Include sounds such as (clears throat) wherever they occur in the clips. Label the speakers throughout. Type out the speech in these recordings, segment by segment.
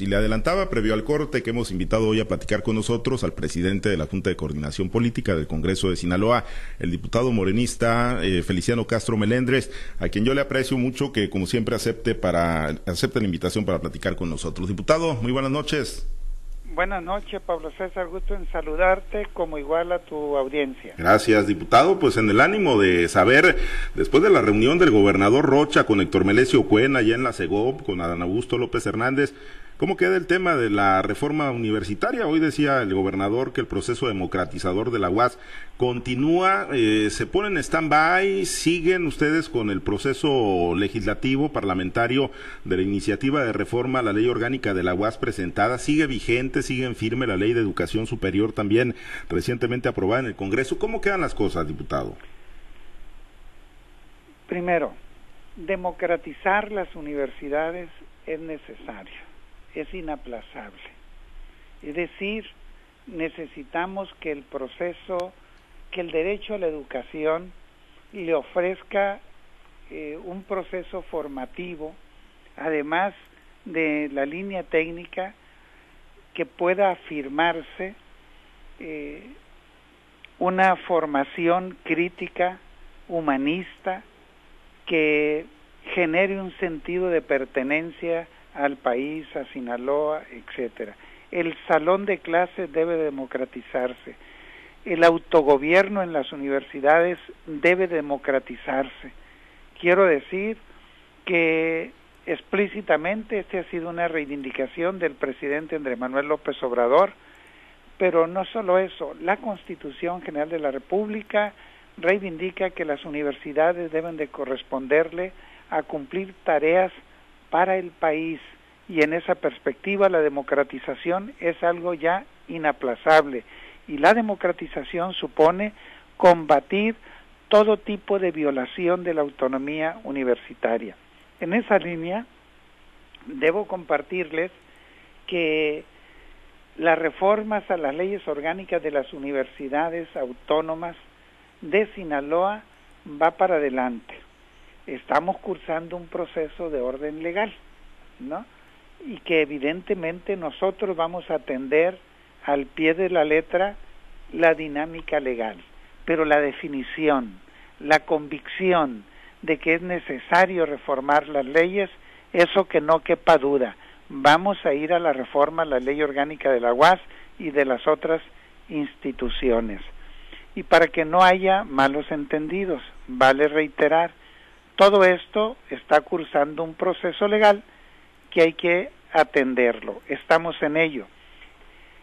Speaker 1: Y le adelantaba previo al corte que hemos invitado hoy a platicar con nosotros al presidente de la Junta de Coordinación Política del Congreso de Sinaloa, el diputado morenista eh, Feliciano Castro Melendres, a quien yo le aprecio mucho que como siempre acepte para acepte la invitación para platicar con nosotros. Diputado, muy buenas noches.
Speaker 2: Buenas noches, Pablo César. Gusto en saludarte como igual a tu audiencia.
Speaker 1: Gracias, diputado. Pues en el ánimo de saber, después de la reunión del gobernador Rocha con Héctor Melesio Cuena allá en la CEGOP, con Adán Augusto López Hernández, ¿Cómo queda el tema de la reforma universitaria? Hoy decía el gobernador que el proceso democratizador de la UAS continúa, eh, se pone en stand-by, siguen ustedes con el proceso legislativo parlamentario de la iniciativa de reforma a la ley orgánica de la UAS presentada, sigue vigente, sigue en firme la ley de educación superior también recientemente aprobada en el Congreso. ¿Cómo quedan las cosas, diputado?
Speaker 2: Primero, democratizar las universidades es necesario es inaplazable. Es decir, necesitamos que el proceso, que el derecho a la educación le ofrezca eh, un proceso formativo, además de la línea técnica, que pueda afirmarse eh, una formación crítica, humanista, que genere un sentido de pertenencia al país, a Sinaloa, etcétera. El salón de clases debe democratizarse. El autogobierno en las universidades debe democratizarse. Quiero decir que explícitamente esta ha sido una reivindicación del presidente Andrés Manuel López Obrador, pero no solo eso, la Constitución General de la República reivindica que las universidades deben de corresponderle a cumplir tareas para el país y en esa perspectiva la democratización es algo ya inaplazable y la democratización supone combatir todo tipo de violación de la autonomía universitaria. En esa línea debo compartirles que las reformas a las leyes orgánicas de las universidades autónomas de Sinaloa va para adelante estamos cursando un proceso de orden legal, ¿no? Y que evidentemente nosotros vamos a atender al pie de la letra la dinámica legal, pero la definición, la convicción de que es necesario reformar las leyes, eso que no quepa duda. Vamos a ir a la reforma a la ley orgánica de la UAS y de las otras instituciones. Y para que no haya malos entendidos, vale reiterar, todo esto está cursando un proceso legal que hay que atenderlo. Estamos en ello.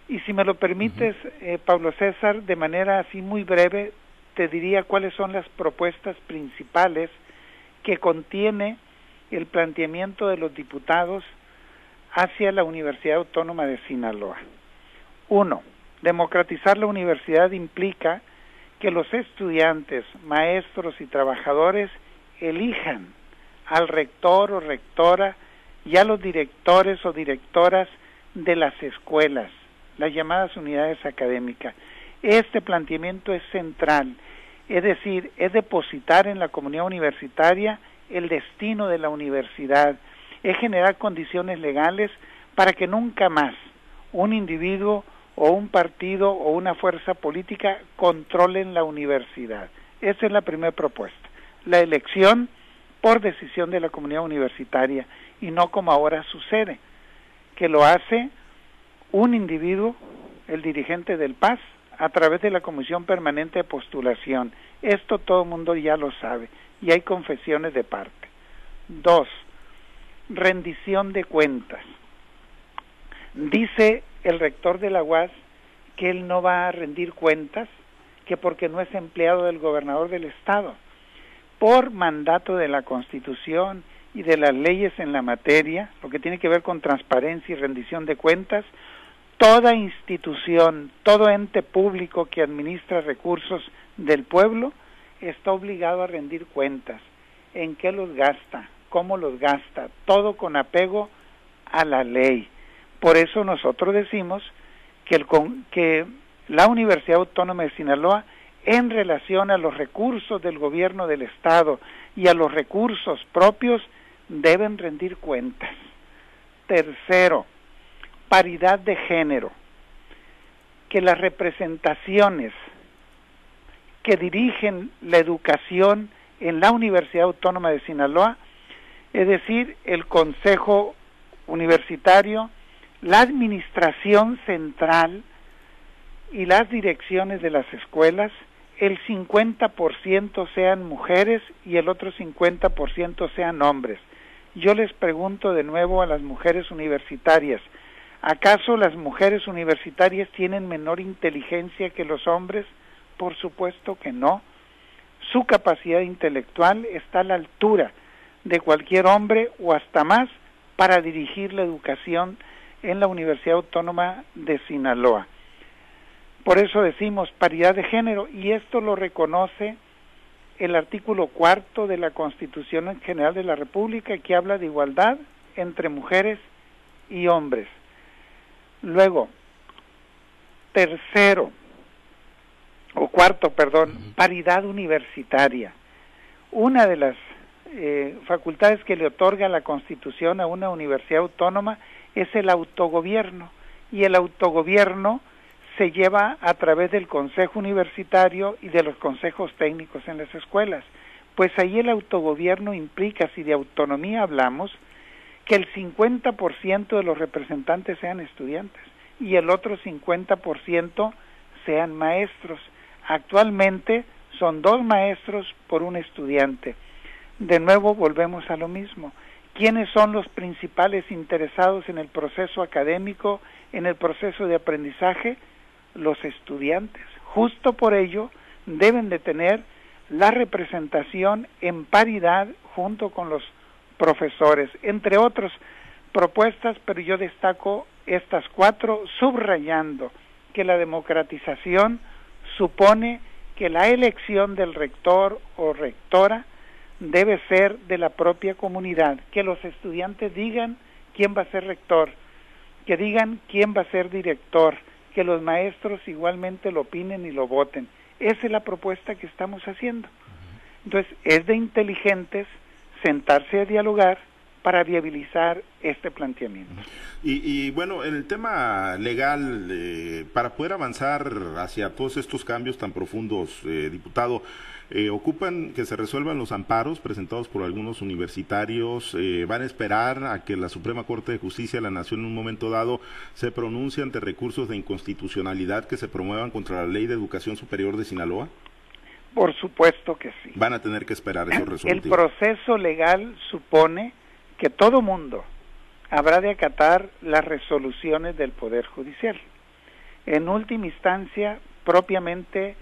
Speaker 2: Y si me lo permites, eh, Pablo César, de manera así muy breve, te diría cuáles son las propuestas principales que contiene el planteamiento de los diputados hacia la Universidad Autónoma de Sinaloa. Uno, democratizar la universidad implica que los estudiantes, maestros y trabajadores elijan al rector o rectora y a los directores o directoras de las escuelas, las llamadas unidades académicas. Este planteamiento es central, es decir, es depositar en la comunidad universitaria el destino de la universidad, es generar condiciones legales para que nunca más un individuo o un partido o una fuerza política controlen la universidad. Esa es la primera propuesta la elección por decisión de la comunidad universitaria y no como ahora sucede, que lo hace un individuo, el dirigente del PAS, a través de la Comisión Permanente de Postulación. Esto todo el mundo ya lo sabe y hay confesiones de parte. Dos, rendición de cuentas. Dice el rector de la UAS que él no va a rendir cuentas, que porque no es empleado del gobernador del estado por mandato de la Constitución y de las leyes en la materia, lo que tiene que ver con transparencia y rendición de cuentas, toda institución, todo ente público que administra recursos del pueblo está obligado a rendir cuentas. ¿En qué los gasta? ¿Cómo los gasta? Todo con apego a la ley. Por eso nosotros decimos que, el, que la Universidad Autónoma de Sinaloa en relación a los recursos del gobierno del Estado y a los recursos propios deben rendir cuentas. Tercero, paridad de género, que las representaciones que dirigen la educación en la Universidad Autónoma de Sinaloa, es decir, el Consejo Universitario, la Administración Central y las direcciones de las escuelas, el 50% sean mujeres y el otro 50% sean hombres. Yo les pregunto de nuevo a las mujeres universitarias, ¿acaso las mujeres universitarias tienen menor inteligencia que los hombres? Por supuesto que no. Su capacidad intelectual está a la altura de cualquier hombre o hasta más para dirigir la educación en la Universidad Autónoma de Sinaloa. Por eso decimos paridad de género y esto lo reconoce el artículo cuarto de la Constitución General de la República que habla de igualdad entre mujeres y hombres. Luego, tercero, o cuarto, perdón, paridad universitaria. Una de las eh, facultades que le otorga la Constitución a una universidad autónoma es el autogobierno y el autogobierno se lleva a través del Consejo Universitario y de los consejos técnicos en las escuelas. Pues ahí el autogobierno implica, si de autonomía hablamos, que el 50% de los representantes sean estudiantes y el otro 50% sean maestros. Actualmente son dos maestros por un estudiante. De nuevo volvemos a lo mismo. ¿Quiénes son los principales interesados en el proceso académico, en el proceso de aprendizaje? Los estudiantes. Justo por ello deben de tener la representación en paridad junto con los profesores, entre otras propuestas, pero yo destaco estas cuatro subrayando que la democratización supone que la elección del rector o rectora debe ser de la propia comunidad, que los estudiantes digan quién va a ser rector, que digan quién va a ser director, que los maestros igualmente lo opinen y lo voten. Esa es la propuesta que estamos haciendo. Entonces, es de inteligentes sentarse a dialogar para viabilizar este planteamiento.
Speaker 1: Y, bueno, en el tema legal, eh, para poder avanzar hacia todos estos cambios tan profundos, eh, diputado, eh, ocupan que se resuelvan los amparos presentados por algunos universitarios, eh, van a esperar a que la Suprema Corte de Justicia de la Nación en un momento dado se pronuncie ante recursos de inconstitucionalidad que se promuevan contra la Ley de Educación Superior de Sinaloa.
Speaker 2: Por supuesto que sí.
Speaker 1: Van a tener que esperar esos resultados.
Speaker 2: El proceso legal supone que todo mundo habrá de acatar las resoluciones del Poder Judicial. En última instancia, propiamente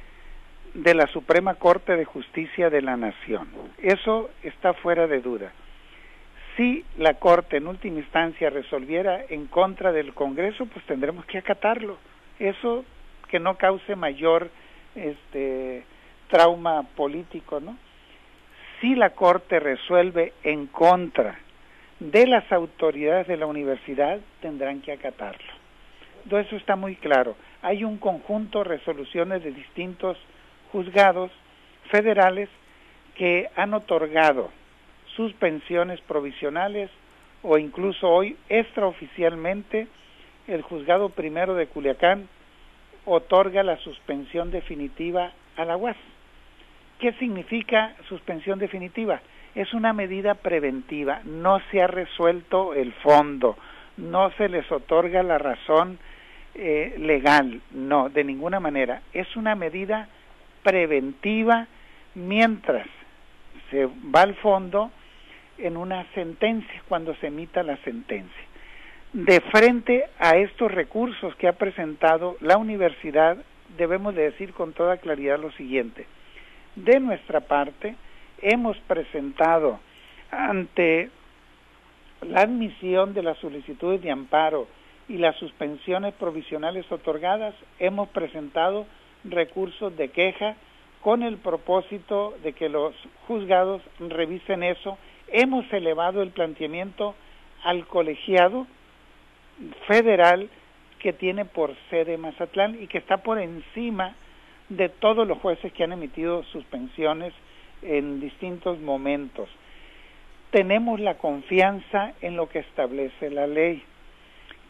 Speaker 2: de la Suprema Corte de Justicia de la Nación. Eso está fuera de duda. Si la Corte en última instancia resolviera en contra del Congreso, pues tendremos que acatarlo. Eso que no cause mayor este trauma político, ¿no? Si la Corte resuelve en contra de las autoridades de la universidad, tendrán que acatarlo. Todo eso está muy claro. Hay un conjunto de resoluciones de distintos juzgados federales que han otorgado suspensiones provisionales o incluso hoy extraoficialmente el juzgado primero de Culiacán otorga la suspensión definitiva a la UAS. ¿Qué significa suspensión definitiva? Es una medida preventiva, no se ha resuelto el fondo, no se les otorga la razón eh, legal, no, de ninguna manera. Es una medida preventiva mientras se va al fondo en una sentencia, cuando se emita la sentencia. De frente a estos recursos que ha presentado la universidad, debemos de decir con toda claridad lo siguiente. De nuestra parte, hemos presentado ante la admisión de las solicitudes de amparo y las suspensiones provisionales otorgadas, hemos presentado recursos de queja con el propósito de que los juzgados revisen eso. Hemos elevado el planteamiento al colegiado federal que tiene por sede Mazatlán y que está por encima de todos los jueces que han emitido suspensiones en distintos momentos. Tenemos la confianza en lo que establece la ley.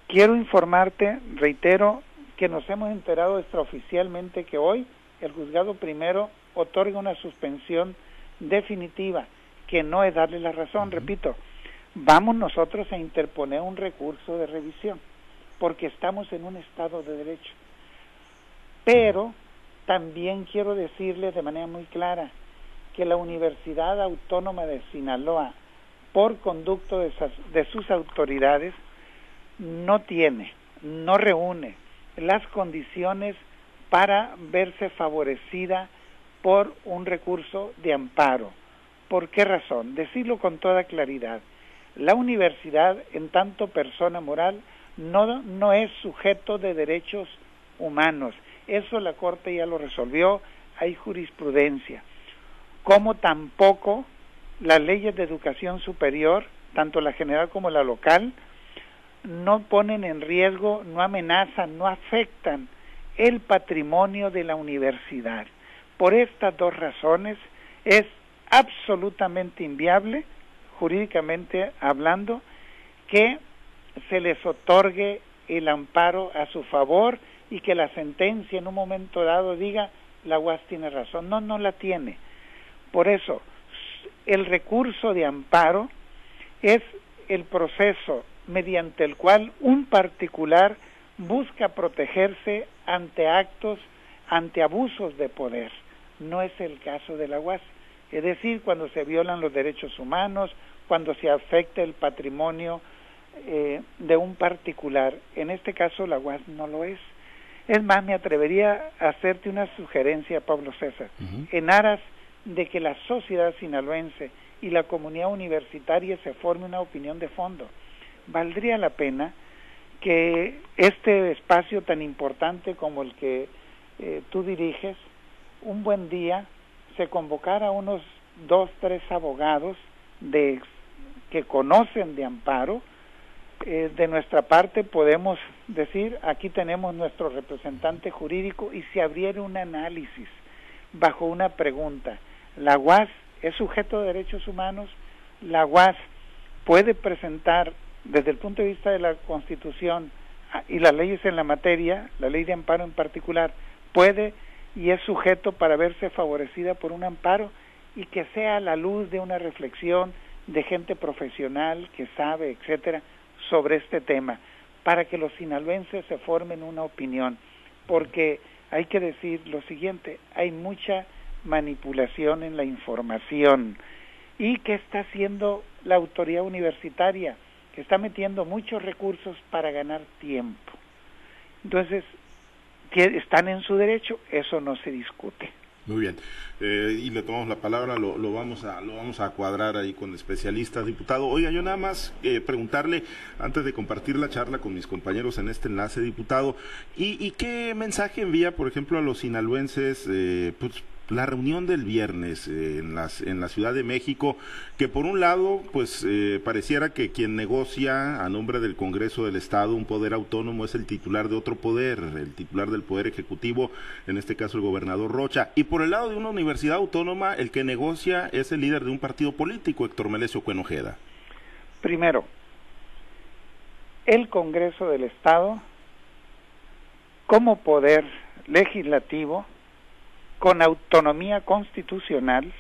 Speaker 2: quiero informarte, reitero, que nos hemos enterado extraoficialmente que hoy el juzgado primero otorga una suspensión definitiva, que no es darle la razón, repito, vamos nosotros a interponer un recurso de revisión, porque estamos en un Estado de Derecho. Pero también quiero decirles de manera muy clara que la Universidad Autónoma de Sinaloa, por conducto de, sus autoridades, no tiene, no reúne las condiciones para verse favorecida por un recurso de amparo. ¿Por qué razón? Decirlo con toda claridad. La universidad, en tanto persona moral, no, no es sujeto de derechos humanos. Eso la Corte ya lo resolvió, hay jurisprudencia. Como tampoco las leyes de educación superior, tanto la general como la local, no ponen en riesgo, no amenazan, no afectan el patrimonio de la universidad. Por estas dos razones es absolutamente inviable, jurídicamente hablando, que se les otorgue el amparo a su favor y que la sentencia en un momento dado diga la UAS tiene razón. No, no la tiene. Por eso, el recurso de amparo es el proceso mediante el cual un particular busca protegerse ante actos, ante abusos de poder no es el caso de la UAS. Es decir, cuando se violan los derechos humanos, cuando se afecta el patrimonio eh, de un particular. En este caso la UAS no lo es. Es más, me atrevería a hacerte una sugerencia, Pablo César, en aras de que la sociedad sinaloense y la comunidad universitaria se forme una opinión de fondo. Valdría la pena que este espacio tan importante como el que eh, tú diriges un buen día se convocara a unos dos, tres abogados de, que conocen de amparo. Eh, de nuestra parte podemos decir, aquí tenemos nuestro representante jurídico y se abriera un análisis bajo una pregunta. ¿La UAS es sujeto de derechos humanos? ¿La UAS puede presentar desde el punto de vista de la Constitución ah, y las leyes en la materia, la ley de amparo en particular, puede y es sujeto para verse favorecida por un amparo y que sea la luz de una reflexión de gente profesional que sabe, etcétera, sobre este tema, para que los sinaloenses se formen una opinión, porque hay que decir lo siguiente, hay mucha manipulación en la información y que está haciendo la autoridad universitaria, que está metiendo muchos recursos para ganar tiempo. Entonces, están en su derecho, eso no se discute.
Speaker 1: Muy bien. Eh, y le tomamos la palabra, lo, vamos a, lo vamos a cuadrar ahí con especialistas, diputado. Oiga, yo nada más eh, preguntarle, antes de compartir la charla con mis compañeros en este enlace, diputado, ¿y, qué mensaje envía, por ejemplo, a los sinaloenses, eh, pues, la reunión del viernes eh, en, las, en la Ciudad de México, que por un lado, pues eh, pareciera que quien negocia a nombre del Congreso del Estado un poder autónomo es el titular de otro poder, el titular del Poder Ejecutivo, en este caso el gobernador Rocha, y por el lado de una universidad autónoma, el que negocia es el líder de un partido político, Héctor Melesio Cuenojeda.
Speaker 2: Primero, el Congreso del Estado, como poder legislativo, con autonomía constitucional,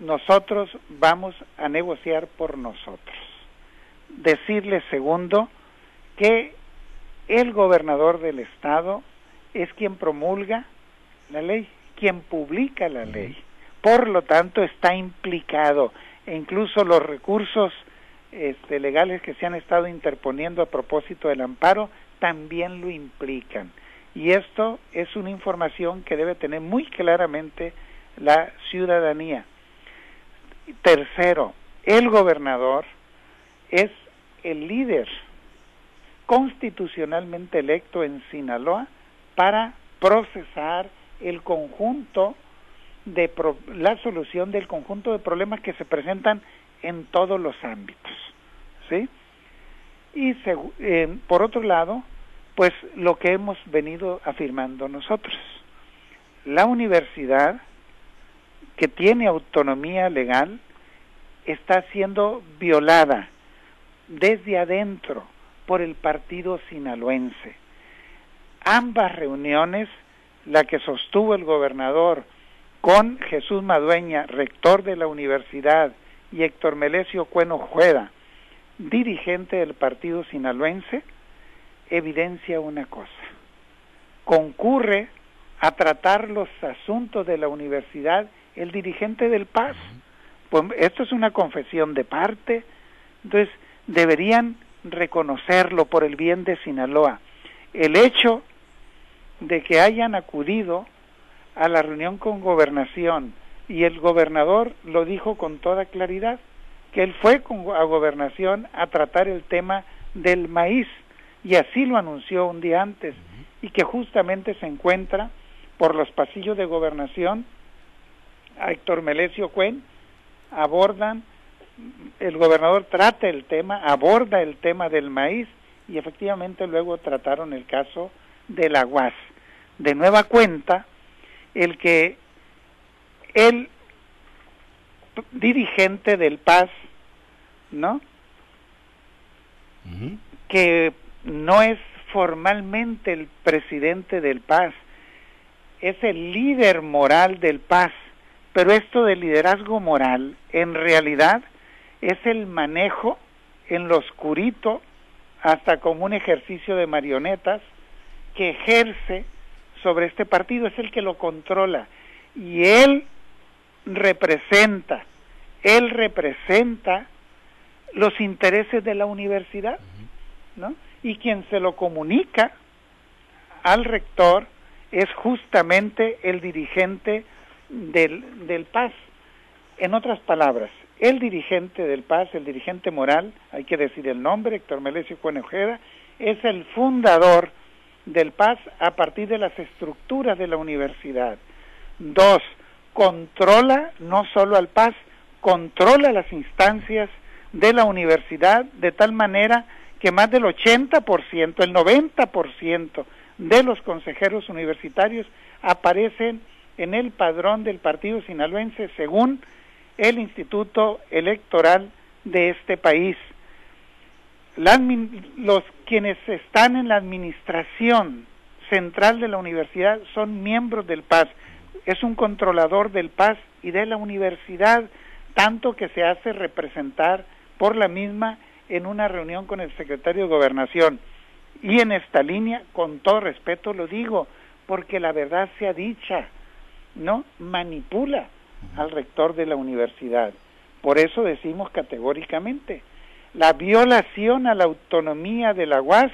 Speaker 2: nosotros vamos a negociar por nosotros. Decirle segundo que el gobernador del estado es quien promulga la ley, quien publica la ley. Por lo tanto, está implicado e incluso los recursos este, legales que se han estado interponiendo a propósito del amparo también lo implican. Y esto es una información que debe tener muy claramente la ciudadanía. Tercero, el gobernador es el líder constitucionalmente electo en Sinaloa para procesar el conjunto de la solución del conjunto de problemas que se presentan en todos los ámbitos, ¿sí? Y eh, por otro lado, pues lo que hemos venido afirmando nosotros. La universidad, que tiene autonomía legal, está siendo violada desde adentro por el partido sinaloense. Ambas reuniones, la que sostuvo el gobernador con Jesús Madueña, rector de la universidad, y Héctor Melesio Cueno Jueda, dirigente del partido sinaloense, evidencia una cosa. Concurre a tratar los asuntos de la universidad el dirigente del PAS. Pues esto es una confesión de parte, entonces deberían reconocerlo por el bien de Sinaloa. El hecho de que hayan acudido a la reunión con gobernación y el gobernador lo dijo con toda claridad, que él fue a gobernación a tratar el tema del maíz y así lo anunció un día antes y que justamente se encuentra por los pasillos de gobernación a Héctor Melesio Cuen abordan el gobernador trata el tema, aborda el tema del maíz y efectivamente luego trataron el caso del aguas. De nueva cuenta, el que el dirigente del Paz, ¿no? Que no es formalmente el presidente del Paz, es el líder moral del Paz, pero esto del liderazgo moral en realidad es el manejo en lo oscurito, hasta como un ejercicio de marionetas, que ejerce sobre este partido, es el que lo controla. Y él representa, él representa los intereses de la universidad, ¿no? Y quien se lo comunica al rector es justamente el dirigente del, del PAS. En otras palabras, el dirigente del PAS, el dirigente moral, hay que decir el nombre, Héctor Melesio Ojeda, es el fundador del PAS a partir de las estructuras de la universidad. Dos, controla no solo al PAS, controla las instancias de la universidad de tal manera que más del 80%, el 90% de los consejeros universitarios aparecen en el padrón del partido sinaloense según el instituto electoral de este país. los quienes están en la administración central de la universidad son miembros del PAS. Es un controlador del PAS y de la universidad, tanto que se hace representar por la misma en una reunión con el secretario de Gobernación. Y en esta línea, con todo respeto lo digo, porque la verdad sea dicha, ¿no? Manipula al rector de la universidad. Por eso decimos categóricamente, la violación a la autonomía de la UAS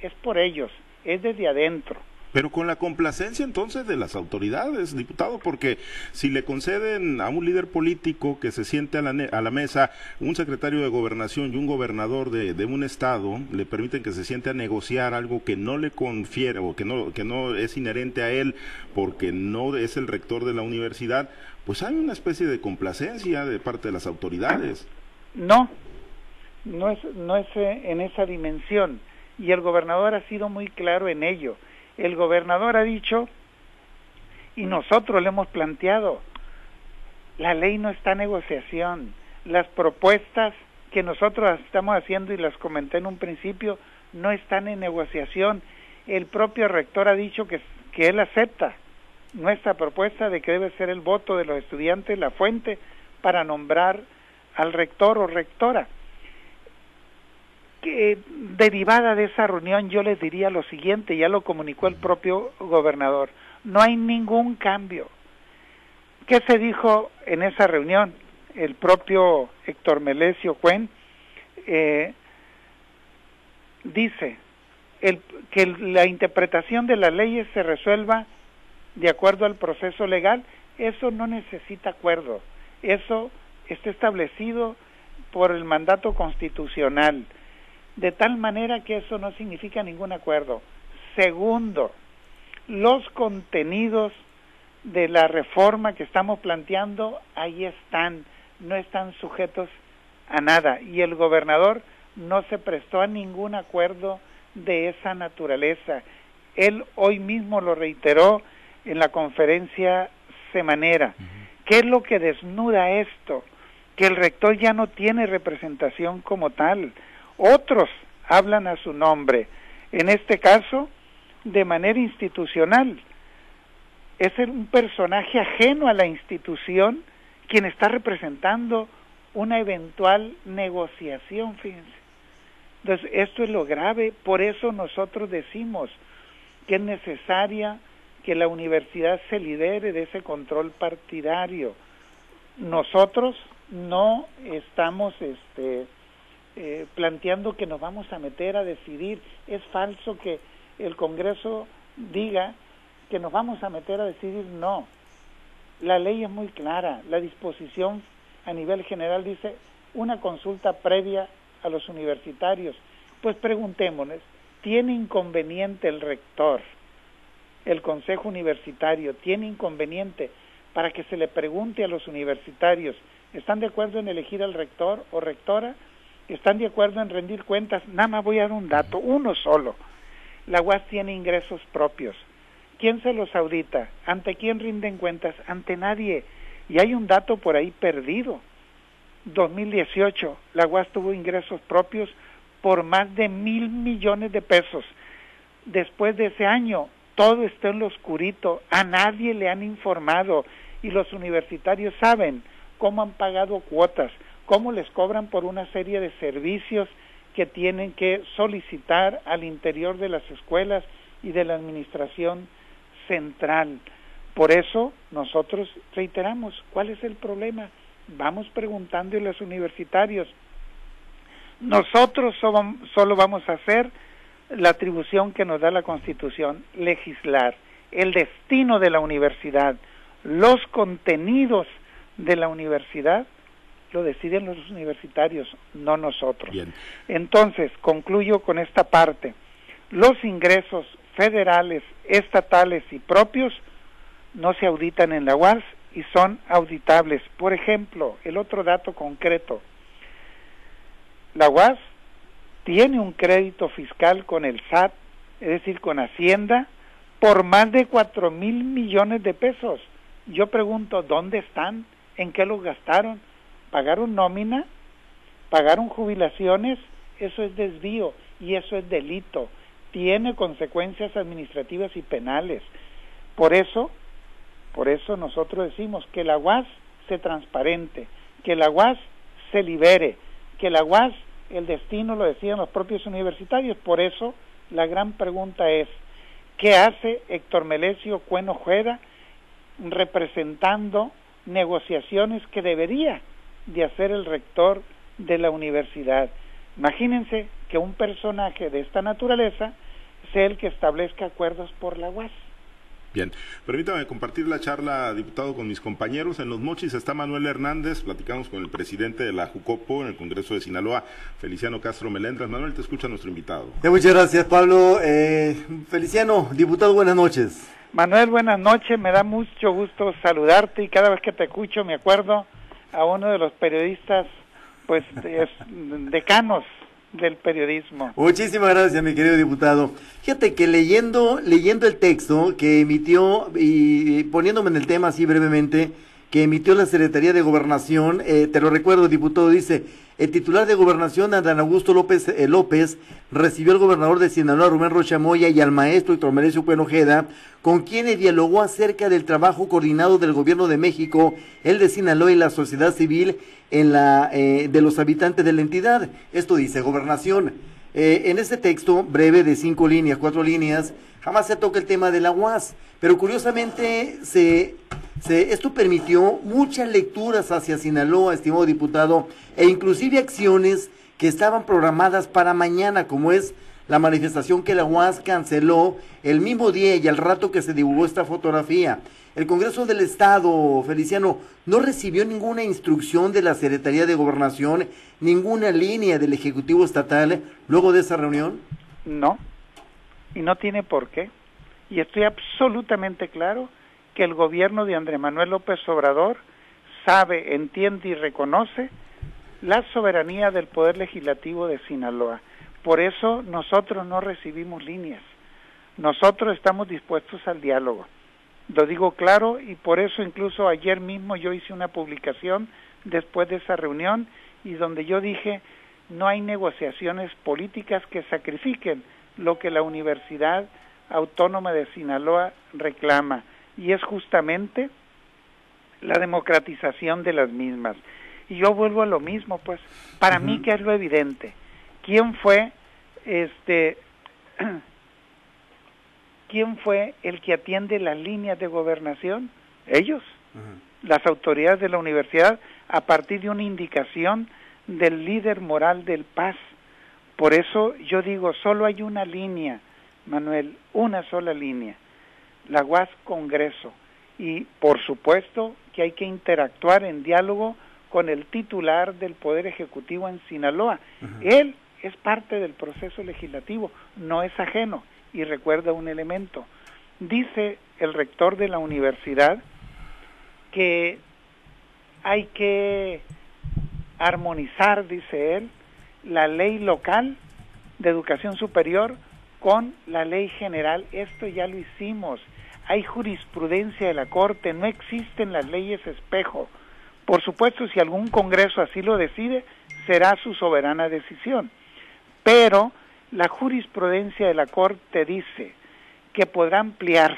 Speaker 2: es por ellos, es desde adentro.
Speaker 1: Pero con la complacencia entonces de las autoridades, diputado, porque si le conceden a un líder político que se siente a la, a la mesa, un secretario de gobernación y un gobernador de, de, un estado, le permiten que se siente a negociar algo que no le confiere o que no, que no es inherente a él porque no es el rector de la universidad, pues hay una especie de complacencia de parte de las autoridades.
Speaker 2: No, no es, no es eh, en esa dimensión. Y el gobernador ha sido muy claro en ello el gobernador ha dicho, y nosotros le hemos planteado, la ley no está en negociación. Las propuestas que nosotros estamos haciendo y las comenté en un principio no están en negociación. El propio rector ha dicho que, que él acepta nuestra propuesta de que debe ser el voto de los estudiantes la fuente para nombrar al rector o rectora derivada de esa reunión yo les diría lo siguiente, ya lo comunicó el propio gobernador, no hay ningún cambio. ¿Qué se dijo en esa reunión? El propio Héctor Melesio Cuen eh, dice el, que la interpretación de las leyes se resuelva de acuerdo al proceso legal, eso no necesita acuerdo, eso está establecido por el mandato constitucional de tal manera que eso no significa ningún acuerdo. Segundo, los contenidos de la reforma que estamos planteando ahí están, no están sujetos a nada y el gobernador no se prestó a ningún acuerdo de esa naturaleza. Él hoy mismo lo reiteró en la conferencia semanera. ¿Qué es lo que desnuda esto? Que el rector ya no tiene representación como tal otros hablan a su nombre. En este caso, de manera institucional. Es un personaje ajeno a la institución quien está representando una eventual negociación, fíjense. Entonces, esto es lo grave, por eso nosotros decimos que es necesaria que la universidad se lidere de ese control partidario. Nosotros no estamos este, eh, planteando que nos vamos a meter a decidir. Es falso que el Congreso diga que nos vamos a meter a decidir. No. La ley es muy clara. La disposición a nivel general dice una consulta previa a los universitarios. Pues preguntémonos, ¿tiene inconveniente el rector, el Consejo Universitario, tiene inconveniente para que se le pregunte a los universitarios, ¿están de acuerdo en elegir al rector o rectora? ¿Están de acuerdo en rendir cuentas? Nada más voy a dar un dato, uno solo. La UAS tiene ingresos propios. ¿Quién se los audita? ¿Ante quién rinden cuentas? Ante nadie. Y hay un dato por ahí perdido. 2018, la UAS tuvo ingresos propios por más de mil millones de pesos. Después de ese año, todo está en lo oscurito, a nadie le han informado y los universitarios saben cómo han pagado cuotas, cómo les cobran por una serie de servicios que tienen que solicitar al interior de las escuelas y de la administración central. Por eso nosotros reiteramos, ¿cuál es el problema? Vamos preguntando a los universitarios. Nosotros solo vamos a hacer la atribución que nos da la Constitución, legislar, el destino de la universidad, los contenidos de la universidad, lo deciden los universitarios, no nosotros. Entonces, concluyo con esta parte. Los ingresos federales, estatales y propios no se auditan en la UARS y son auditables. Por ejemplo, el otro dato concreto, la UAS tiene un crédito fiscal con el SAT, es decir, con Hacienda, por más de cuatro mil millones de pesos. Yo pregunto, ¿dónde están? ¿En qué los gastaron? ¿Pagaron nómina? ¿Pagaron jubilaciones? Eso es desvío y eso es delito. Tiene consecuencias administrativas y penales. Por eso, por eso nosotros decimos que la UAS se transparente, que la UAS se libere, que la UAS el destino lo decían los propios universitarios. Por eso la gran pregunta es, ¿qué hace Héctor Melesio Cueno representando negociaciones que debería de hacer el rector de la universidad? Imagínense que un personaje de esta naturaleza sea el que establezca acuerdos por la UAS.
Speaker 1: Bien, permítame compartir la charla, diputado, con mis compañeros. En Los Mochis está Manuel Hernández, platicamos con el presidente de la JUCOPO en el Congreso de Sinaloa, Feliciano Castro Melendras. Manuel, te escucha nuestro invitado.
Speaker 3: muchas gracias, Pablo. Eh, Feliciano, diputado, buenas noches.
Speaker 2: Manuel, buenas noches. Me da mucho gusto saludarte y cada vez que te escucho me acuerdo a uno de los periodistas, pues, (laughs) decanos del periodismo.
Speaker 3: Muchísimas gracias, mi querido diputado. Fíjate que leyendo, leyendo el texto que emitió y poniéndome en el tema así brevemente, que emitió la Secretaría de Gobernación, eh, te lo recuerdo, diputado, dice, el titular de Gobernación, Adán Augusto López, eh, López, recibió al gobernador de Sinaloa, Rubén Rocha Moya, y al maestro Héctor Merecio Ojeda, con quienes dialogó acerca del trabajo coordinado del gobierno de México, el de Sinaloa y la sociedad civil en la, eh, de los habitantes de la entidad. Esto dice Gobernación. En este texto, breve de cinco líneas, cuatro líneas, jamás se toca el tema de la UAS, pero curiosamente se esto permitió muchas lecturas hacia Sinaloa, estimado diputado, e inclusive acciones que estaban programadas para mañana, como es la manifestación que la UAS canceló el mismo día y al rato que se divulgó esta fotografía. El Congreso del Estado, Feliciano, no recibió ninguna instrucción de la Secretaría de Gobernación, ninguna línea del Ejecutivo Estatal luego de esa reunión.
Speaker 2: No, y no tiene por qué. Y estoy absolutamente claro que el gobierno de Andrés Manuel López Obrador sabe, entiende y reconoce la soberanía del Poder Legislativo de Sinaloa. Por eso nosotros no recibimos líneas. Nosotros estamos dispuestos al diálogo. Lo digo claro y por eso incluso ayer mismo yo hice una publicación después de esa reunión y donde yo dije no hay negociaciones políticas que sacrifiquen lo que la Universidad Autónoma de Sinaloa reclama y es justamente la democratización de las mismas. Y yo vuelvo a lo mismo, pues, para mí que es lo evidente. ¿Quién fue este (clears throat) quién fue el que atiende las líneas de gobernación? Ellos, las autoridades de la universidad, a partir de una indicación del líder moral del Paz. Por eso yo digo, solo hay una línea, Manuel, una sola línea, la UAS Congreso. Y por supuesto que hay que interactuar en diálogo con el titular del Poder Ejecutivo en Sinaloa. Él es parte del proceso legislativo, no es ajeno. Y recuerda un elemento. Dice el rector de la universidad que hay que armonizar, dice él, la ley local de educación superior con la ley general. Esto ya lo hicimos. Hay jurisprudencia de la Corte, no existen las leyes espejo. Por supuesto, si algún Congreso así lo decide, será su soberana decisión. Pero la jurisprudencia de la Corte dice que podrá ampliarse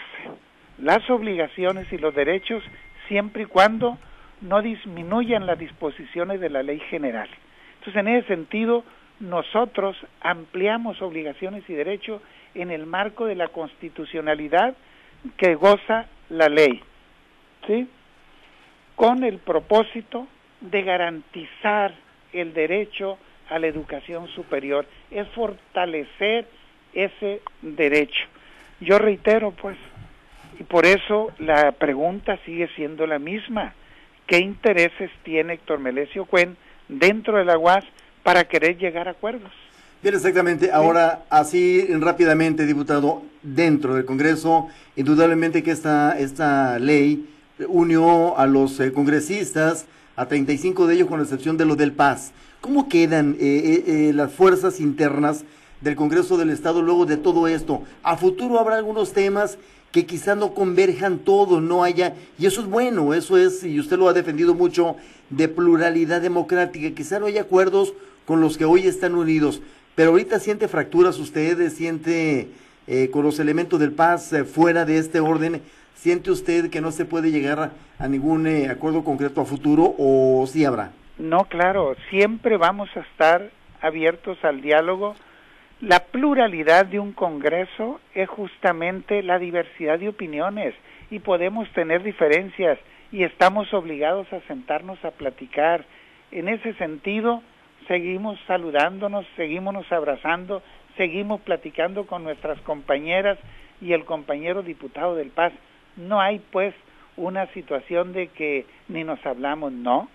Speaker 2: las obligaciones y los derechos siempre y cuando no disminuyan las disposiciones de la ley general. Entonces, en ese sentido, nosotros ampliamos obligaciones y derechos en el marco de la constitucionalidad que goza la ley, ¿sí? Con el propósito de garantizar el derecho a la educación superior, es fortalecer ese derecho. Yo reitero, pues, y por eso la pregunta sigue siendo la misma qué intereses tiene Héctor Melesio Cuen dentro de la UAS para querer llegar a acuerdos.
Speaker 3: Bien, exactamente. Ahora, así rápidamente, diputado, dentro del Congreso, indudablemente que esta, esta ley unió a los eh, congresistas, a 35 de ellos con excepción de los del Paz. ¿Cómo quedan eh, eh, las fuerzas internas del Congreso del Estado luego de todo esto? ¿A futuro habrá algunos temas que quizás no converjan todo, no haya, y eso es bueno, eso es, y usted lo ha defendido mucho, de pluralidad democrática, quizás no haya acuerdos con los que hoy están unidos, pero ahorita siente fracturas usted, siente eh, con los elementos del paz eh, fuera de este orden, siente usted que no se puede llegar a, ningún eh, acuerdo concreto a futuro o sí habrá.
Speaker 2: No, claro, siempre vamos a estar abiertos al diálogo la pluralidad de un Congreso es justamente la diversidad de opiniones y podemos tener diferencias y estamos obligados a sentarnos a platicar. En ese sentido, seguimos saludándonos, seguimos abrazando, seguimos platicando con nuestras compañeras y el compañero diputado del Paz. No hay pues una situación de que ni nos hablamos, no.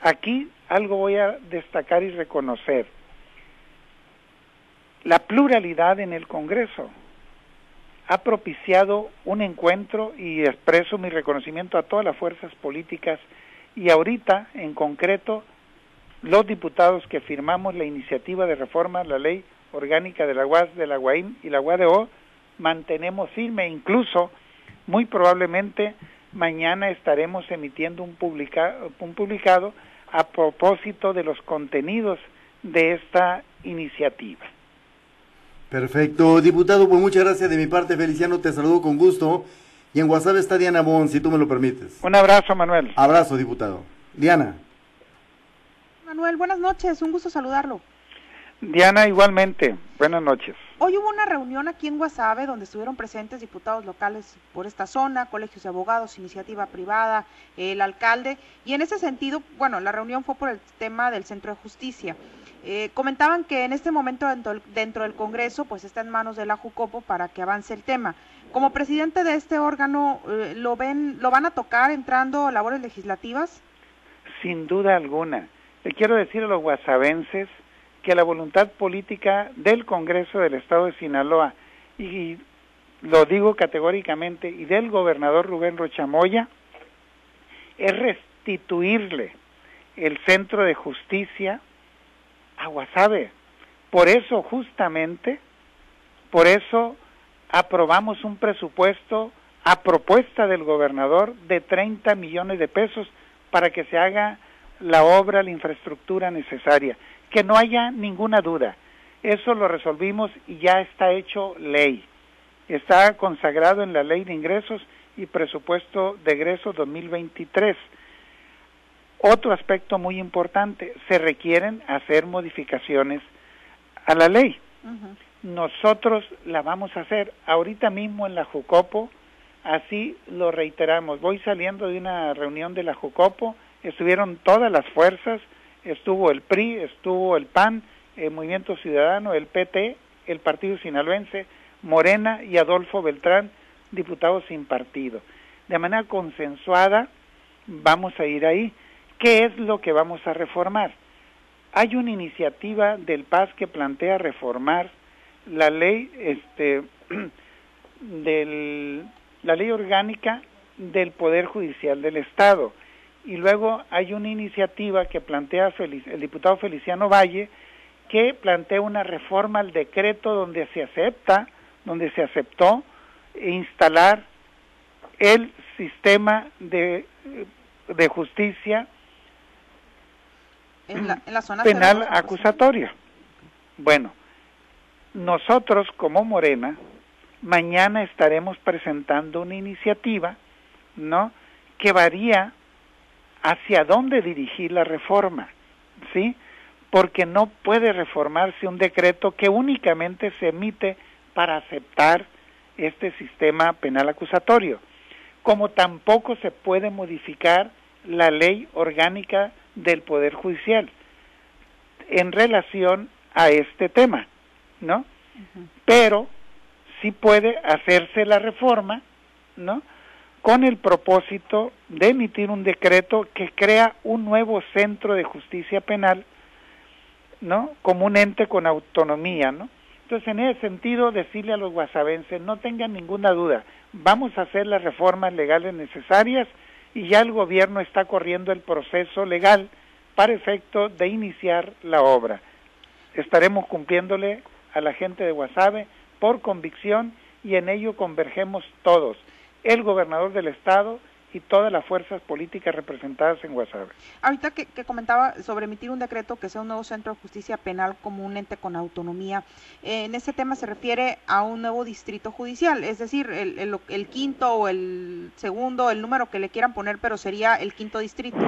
Speaker 2: Aquí algo voy a destacar y reconocer. La pluralidad en el Congreso ha propiciado un encuentro y expreso mi reconocimiento a todas las fuerzas políticas y ahorita en concreto los diputados que firmamos la iniciativa de reforma a la ley orgánica de la UAS, de la UAIM y la UADO mantenemos firme, incluso muy probablemente mañana estaremos emitiendo un, un publicado a propósito de los contenidos de esta iniciativa.
Speaker 3: Perfecto, diputado, pues muchas gracias de mi parte, Feliciano, te saludo con gusto. Y en WhatsApp está Diana Bon, si tú me lo permites.
Speaker 2: Un abrazo, Manuel.
Speaker 3: Abrazo, diputado. Diana.
Speaker 4: Manuel, buenas noches, un gusto saludarlo.
Speaker 2: Diana, igualmente, buenas noches.
Speaker 4: Hoy hubo una reunión aquí en Guasave donde estuvieron presentes diputados locales por esta zona, colegios de abogados, iniciativa privada, el alcalde, y en ese sentido, bueno, la reunión fue por el tema del Centro de Justicia. Eh, comentaban que en este momento dentro, del Congreso pues está en manos de la Jucopo para que avance el tema. Como presidente de este órgano, eh, ¿lo ven, lo van a tocar entrando labores legislativas?
Speaker 2: Sin duda alguna. Le quiero decir a los guasavenses que la voluntad política del Congreso del Estado de Sinaloa, y lo digo categóricamente, y del gobernador Rubén Rochamoya, es restituirle el centro de justicia a Guasave. Por eso justamente, por eso aprobamos un presupuesto a propuesta del gobernador de 30 millones de pesos para que se haga la obra, la infraestructura necesaria. Que no haya ninguna duda. Eso lo resolvimos y ya está hecho ley. Está consagrado en la ley de ingresos y presupuesto de egreso 2023. Otro aspecto muy importante, se requieren hacer modificaciones a la ley. Nosotros la vamos a hacer ahorita mismo en la Jucopo, así lo reiteramos. Voy saliendo de una reunión de la Jucopo, estuvieron todas las fuerzas, estuvo el PRI, estuvo el PAN, el Movimiento Ciudadano, el PT, el Partido Sinaloense, Morena y Adolfo Beltrán, diputados sin partido. De manera consensuada vamos a ir ahí. ¿Qué es lo que vamos a reformar? Hay una iniciativa del PAS que plantea reformar la ley este (clears throat) del la ley orgánica del Poder Judicial del Estado. Y luego hay una iniciativa que plantea el diputado Feliciano Valle que plantea una reforma al decreto donde se acepta, donde se aceptó instalar el sistema de, de justicia
Speaker 4: en la,
Speaker 2: penal acusatorio. Bueno, nosotros como Morena mañana estaremos presentando una iniciativa, ¿no? Que varía hacia dónde dirigir la reforma, ¿sí? Porque no puede reformarse un decreto que únicamente se emite para aceptar este sistema penal acusatorio, como tampoco se puede modificar la ley orgánica del Poder Judicial en relación a este tema, ¿no? Pero sí puede hacerse la reforma, ¿no? Con el propósito de emitir un decreto que crea un nuevo centro de justicia penal, ¿no? Como un ente con autonomía, ¿no? Entonces, en ese sentido, decirle a los guasabenses, no tengan ninguna duda, vamos a hacer las reformas legales necesarias y ya el gobierno está corriendo el proceso legal para efecto de iniciar la obra. Estaremos cumpliéndole a la gente de Guasave por convicción y en ello convergemos todos, el gobernador del estado y todas las fuerzas políticas representadas en Guasave.
Speaker 4: Ahorita que, comentaba sobre emitir un decreto que sea un nuevo centro de justicia penal como un ente con autonomía, eh, en ese tema se refiere a un nuevo distrito judicial, es decir, el, el, el, quinto o el segundo, el número que le quieran poner, pero sería el quinto distrito.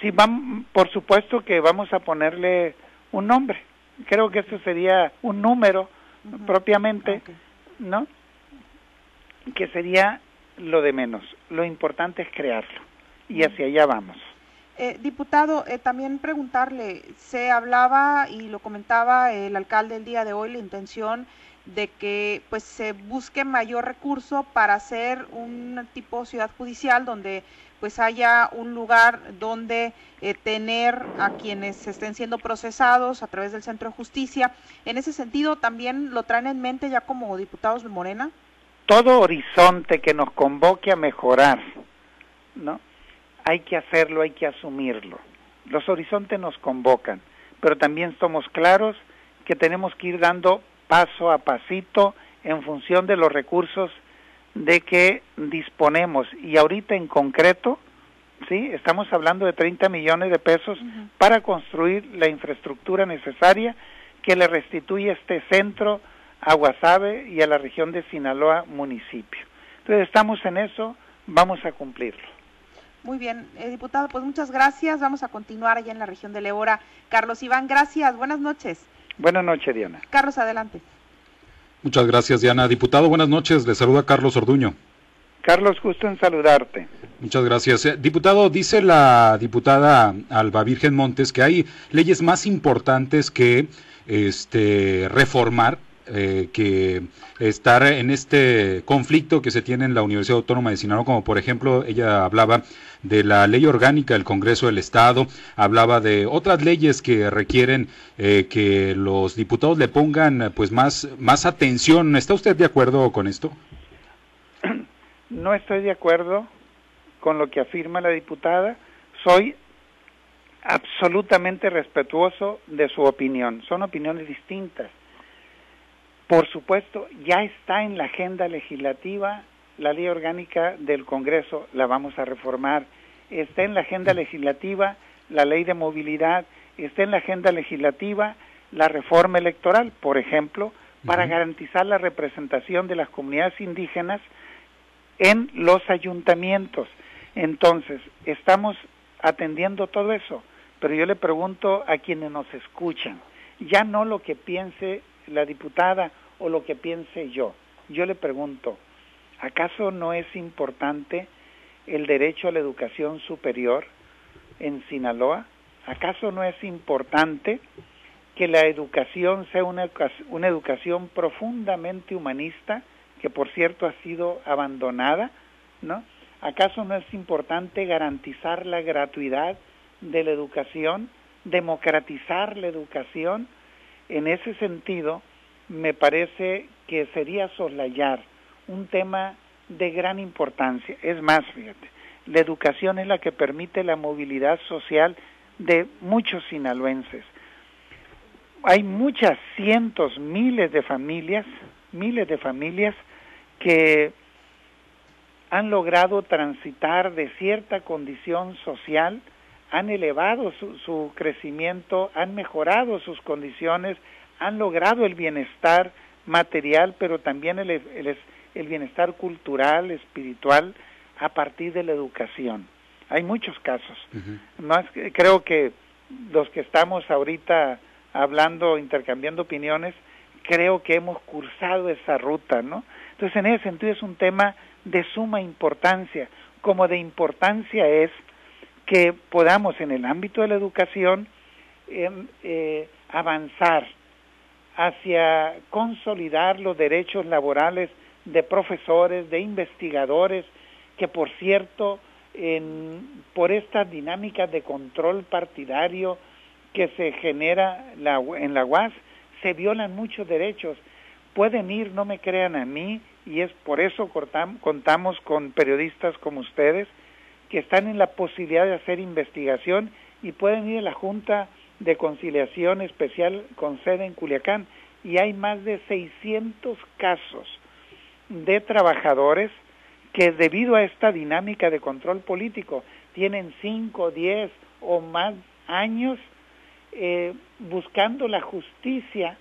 Speaker 2: Sí, van, por supuesto que vamos a ponerle un nombre creo que eso sería un número propiamente, ¿no? Que sería lo de menos. Lo importante es crearlo y hacia allá vamos.
Speaker 4: Eh, diputado, eh, también preguntarle, se hablaba y lo comentaba el alcalde el día de hoy, la intención de que pues se busque mayor recurso para hacer un tipo ciudad judicial donde pues haya un lugar donde eh, tener a quienes estén siendo procesados a través del Centro de Justicia. En ese sentido, ¿también lo traen en mente ya como diputados de Morena?
Speaker 2: Todo horizonte que nos convoque a mejorar, ¿no? Hay que hacerlo, hay que asumirlo. Los horizontes nos convocan, pero también somos claros que tenemos que ir dando paso a pasito en función de los recursos de que disponemos y ahorita en concreto, sí, estamos hablando de 30 millones de pesos para construir la infraestructura necesaria que le restituye este centro a Guasave y a la región de Sinaloa municipio. Entonces estamos en eso, vamos a cumplirlo.
Speaker 4: Muy bien, eh, diputado, pues muchas gracias. Vamos a continuar allá en la región de Leora. Carlos Iván, gracias. Buenas noches.
Speaker 2: Buenas noches, Diana.
Speaker 4: Carlos, adelante.
Speaker 5: Muchas gracias, Diana. Diputado, buenas noches. Le saluda Carlos Orduño.
Speaker 2: Carlos, gusto en saludarte.
Speaker 5: Muchas gracias. Eh, diputado, dice la diputada Alba Virgen Montes que hay leyes más importantes que este, reformar eh, que estar en este conflicto que se tiene en la Universidad Autónoma de Sinaloa, como por ejemplo ella hablaba de la ley orgánica del Congreso del Estado, hablaba de otras leyes que requieren eh, que los diputados le pongan pues más, más atención. ¿Está usted de acuerdo con esto?
Speaker 2: No estoy de acuerdo con lo que afirma la diputada. Soy absolutamente respetuoso de su opinión. Son opiniones distintas. Por supuesto, ya está en la agenda legislativa la ley orgánica del Congreso, la vamos a reformar. Está en la agenda legislativa la ley de movilidad, está en la agenda legislativa la reforma electoral, por ejemplo, para garantizar la representación de las comunidades indígenas en los ayuntamientos. Entonces, estamos atendiendo todo eso, pero yo le pregunto a quienes nos escuchan, ya no lo que piense la diputada o lo que piense yo, yo le pregunto, ¿acaso no es importante el derecho a la educación superior en Sinaloa? ¿Acaso no es importante que la educación sea una, una educación profundamente humanista, que por cierto ha sido abandonada, ¿no? ¿Acaso no es importante garantizar la gratuidad de la educación, democratizar la educación? En ese sentido, me parece que sería soslayar un tema de gran importancia. Es más, fíjate, la educación es la que permite la movilidad social de muchos sinaloenses. Hay muchas cientos, miles de familias, miles de familias que han logrado transitar de cierta condición social, han elevado su, su crecimiento, han mejorado sus condiciones, han logrado el bienestar material, pero también el, el, el bienestar cultural, espiritual, a partir de la educación. Hay muchos casos. Más creo que los que estamos ahorita hablando, intercambiando opiniones, creo que hemos cursado esa ruta, ¿no? Entonces, en ese sentido es un tema de suma importancia, como de importancia es que podamos en el ámbito de la educación eh, eh, avanzar hacia consolidar los derechos laborales de profesores, de investigadores, que por cierto, en, por estas dinámicas de control partidario que se genera la, en la UAS, se violan muchos derechos. Pueden ir, no me crean a mí, y es por eso cortam, contamos con periodistas como ustedes, que están en la posibilidad de hacer investigación y pueden ir a la Junta de Conciliación Especial con sede en Culiacán. Y hay más de 600 casos de trabajadores que debido a esta dinámica de control político tienen 5, 10 o más años eh, buscando la justicia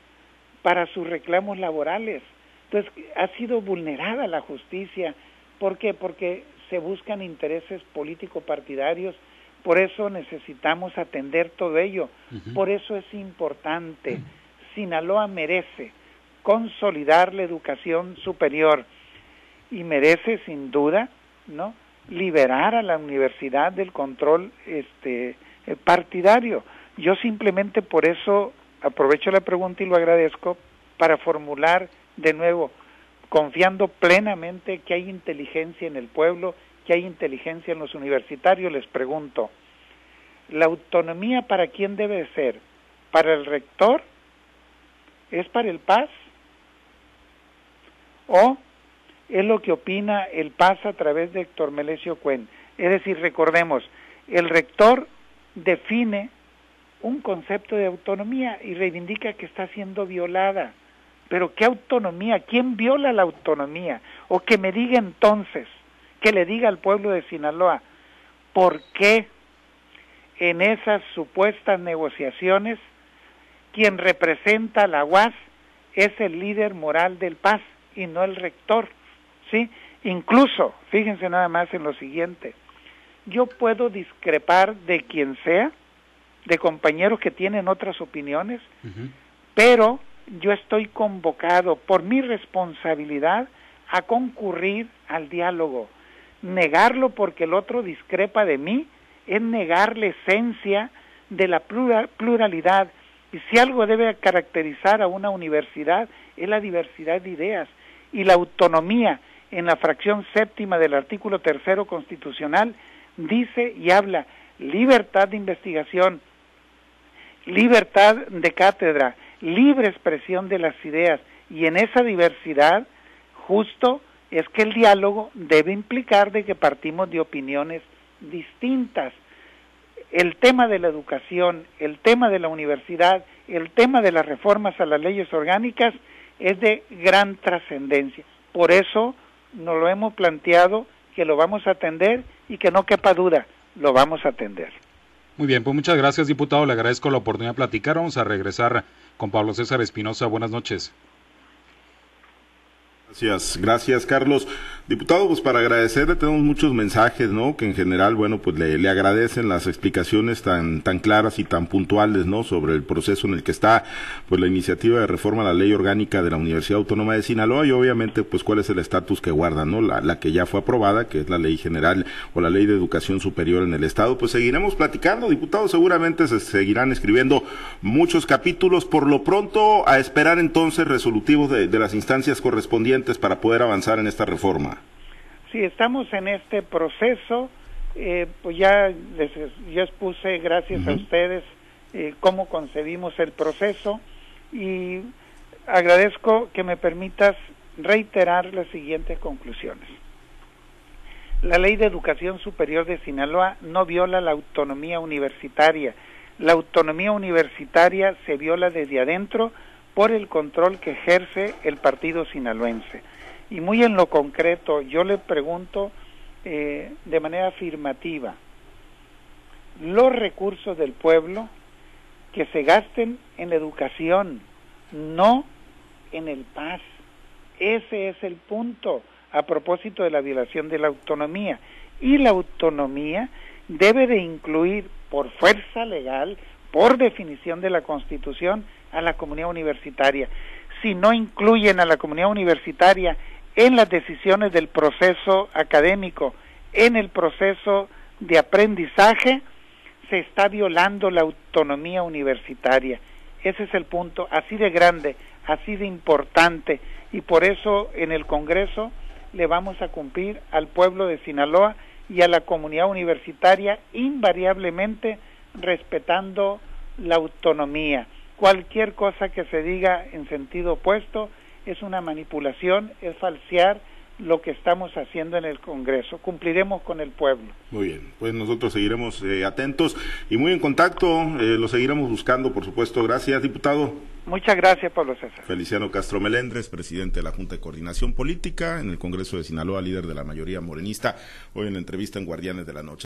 Speaker 2: para sus reclamos laborales. Entonces, ha sido vulnerada la justicia. ¿Por qué? Porque se buscan intereses político-partidarios. Por eso necesitamos atender todo ello. Por eso es importante. Sinaloa merece consolidar la educación superior y merece sin duda, ¿no? liberar a la universidad del control este eh, partidario. Yo simplemente por eso aprovecho la pregunta y lo agradezco para formular de nuevo, confiando plenamente que hay inteligencia en el pueblo, que hay inteligencia en los universitarios, les pregunto, ¿la autonomía para quién debe ser? ¿Para el rector? ¿Es para el PAS? ¿O es lo que opina el PAS a través de Héctor Melesio Cuen? Es decir, recordemos, el rector define un concepto de autonomía y reivindica que está siendo violada. Pero ¿qué autonomía? ¿Quién viola la autonomía? O que me diga entonces, que le diga al pueblo de Sinaloa, ¿por qué en esas supuestas negociaciones quien representa a la UAS es el líder moral del Paz y no el rector? ¿Sí? Incluso, fíjense nada más en lo siguiente, yo puedo discrepar de quien sea, de compañeros que tienen otras opiniones, pero yo estoy convocado por mi responsabilidad a concurrir al diálogo. Negarlo porque el otro discrepa de mí es negar la esencia de la pluralidad. Y si algo debe caracterizar a una universidad es la diversidad de ideas y la autonomía en la fracción séptima del artículo tercero constitucional dice y habla libertad de investigación, libertad de cátedra, libre expresión de las ideas y en esa diversidad justo es que el diálogo debe implicar de que partimos de opiniones distintas. El tema de la educación, el tema de la universidad, el tema de las reformas a las leyes orgánicas es de gran trascendencia. Por eso nos lo hemos planteado que lo vamos a atender y que no quepa duda, lo vamos a atender.
Speaker 5: Muy bien, pues muchas gracias, diputado. Le agradezco la oportunidad de platicar. Vamos a regresar con Pablo César Espinosa. Buenas noches.
Speaker 1: Gracias, gracias Carlos. Diputado, pues para agradecerle tenemos muchos mensajes, ¿no? Que en general, bueno, pues le, agradecen las explicaciones tan, tan claras y tan puntuales, ¿no? Sobre el proceso en el que está, pues la iniciativa de reforma a la ley orgánica de la Universidad Autónoma de Sinaloa y obviamente, pues cuál es el estatus que guarda, ¿no? La, la que ya fue aprobada, que es la ley general o la ley de educación superior en el Estado. Pues seguiremos platicando, diputado, seguramente se seguirán escribiendo muchos capítulos. Por lo pronto, a esperar entonces resolutivos de, de las instancias correspondientes para poder avanzar en esta reforma.
Speaker 2: Sí, estamos en este proceso. Eh, pues ya les ya expuse, gracias uh -huh. a ustedes, eh, cómo concebimos el proceso y agradezco que me permitas reiterar las siguientes conclusiones. La ley de educación superior de Sinaloa no viola la autonomía universitaria. La autonomía universitaria se viola desde adentro por el control que ejerce el partido sinaloense. Y muy en lo concreto, yo le pregunto eh, de manera afirmativa, los recursos del pueblo que se gasten en educación, no en el paz. Ese es el punto a propósito de la violación de la autonomía. Y la autonomía debe de incluir por fuerza legal, por definición de la Constitución, a la comunidad universitaria. Si no incluyen a la comunidad universitaria en las decisiones del proceso académico, en el proceso de aprendizaje, se está violando la autonomía universitaria. Ese es el punto, así de grande, así de importante, y por eso en el Congreso le vamos a cumplir al pueblo de Sinaloa y a la comunidad universitaria invariablemente respetando la autonomía. Cualquier cosa que se diga en sentido opuesto es una manipulación, es falsear lo que estamos haciendo en el Congreso. Cumpliremos con el pueblo.
Speaker 1: Muy bien, pues nosotros seguiremos eh, atentos y muy en contacto, eh, lo seguiremos buscando, por supuesto. Gracias, diputado.
Speaker 2: Muchas gracias, Pablo César.
Speaker 1: Feliciano Castro Melendres, presidente de la Junta de Coordinación Política en el Congreso de Sinaloa, líder de la mayoría morenista, hoy en la entrevista en Guardianes de la Noche.